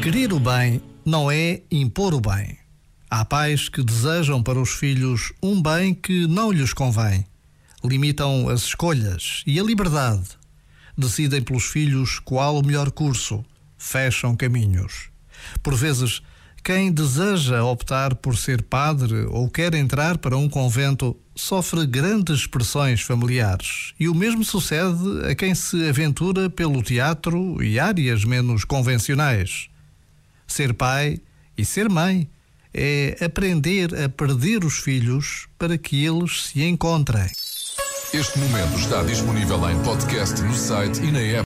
Querer o bem não é impor o bem. Há pais que desejam para os filhos um bem que não lhes convém. Limitam as escolhas e a liberdade. Decidem pelos filhos qual o melhor curso. Fecham caminhos. Por vezes, quem deseja optar por ser padre ou quer entrar para um convento sofre grandes pressões familiares. E o mesmo sucede a quem se aventura pelo teatro e áreas menos convencionais. Ser pai e ser mãe é aprender a perder os filhos para que eles se encontrem. Este momento está disponível em podcast no site e na app.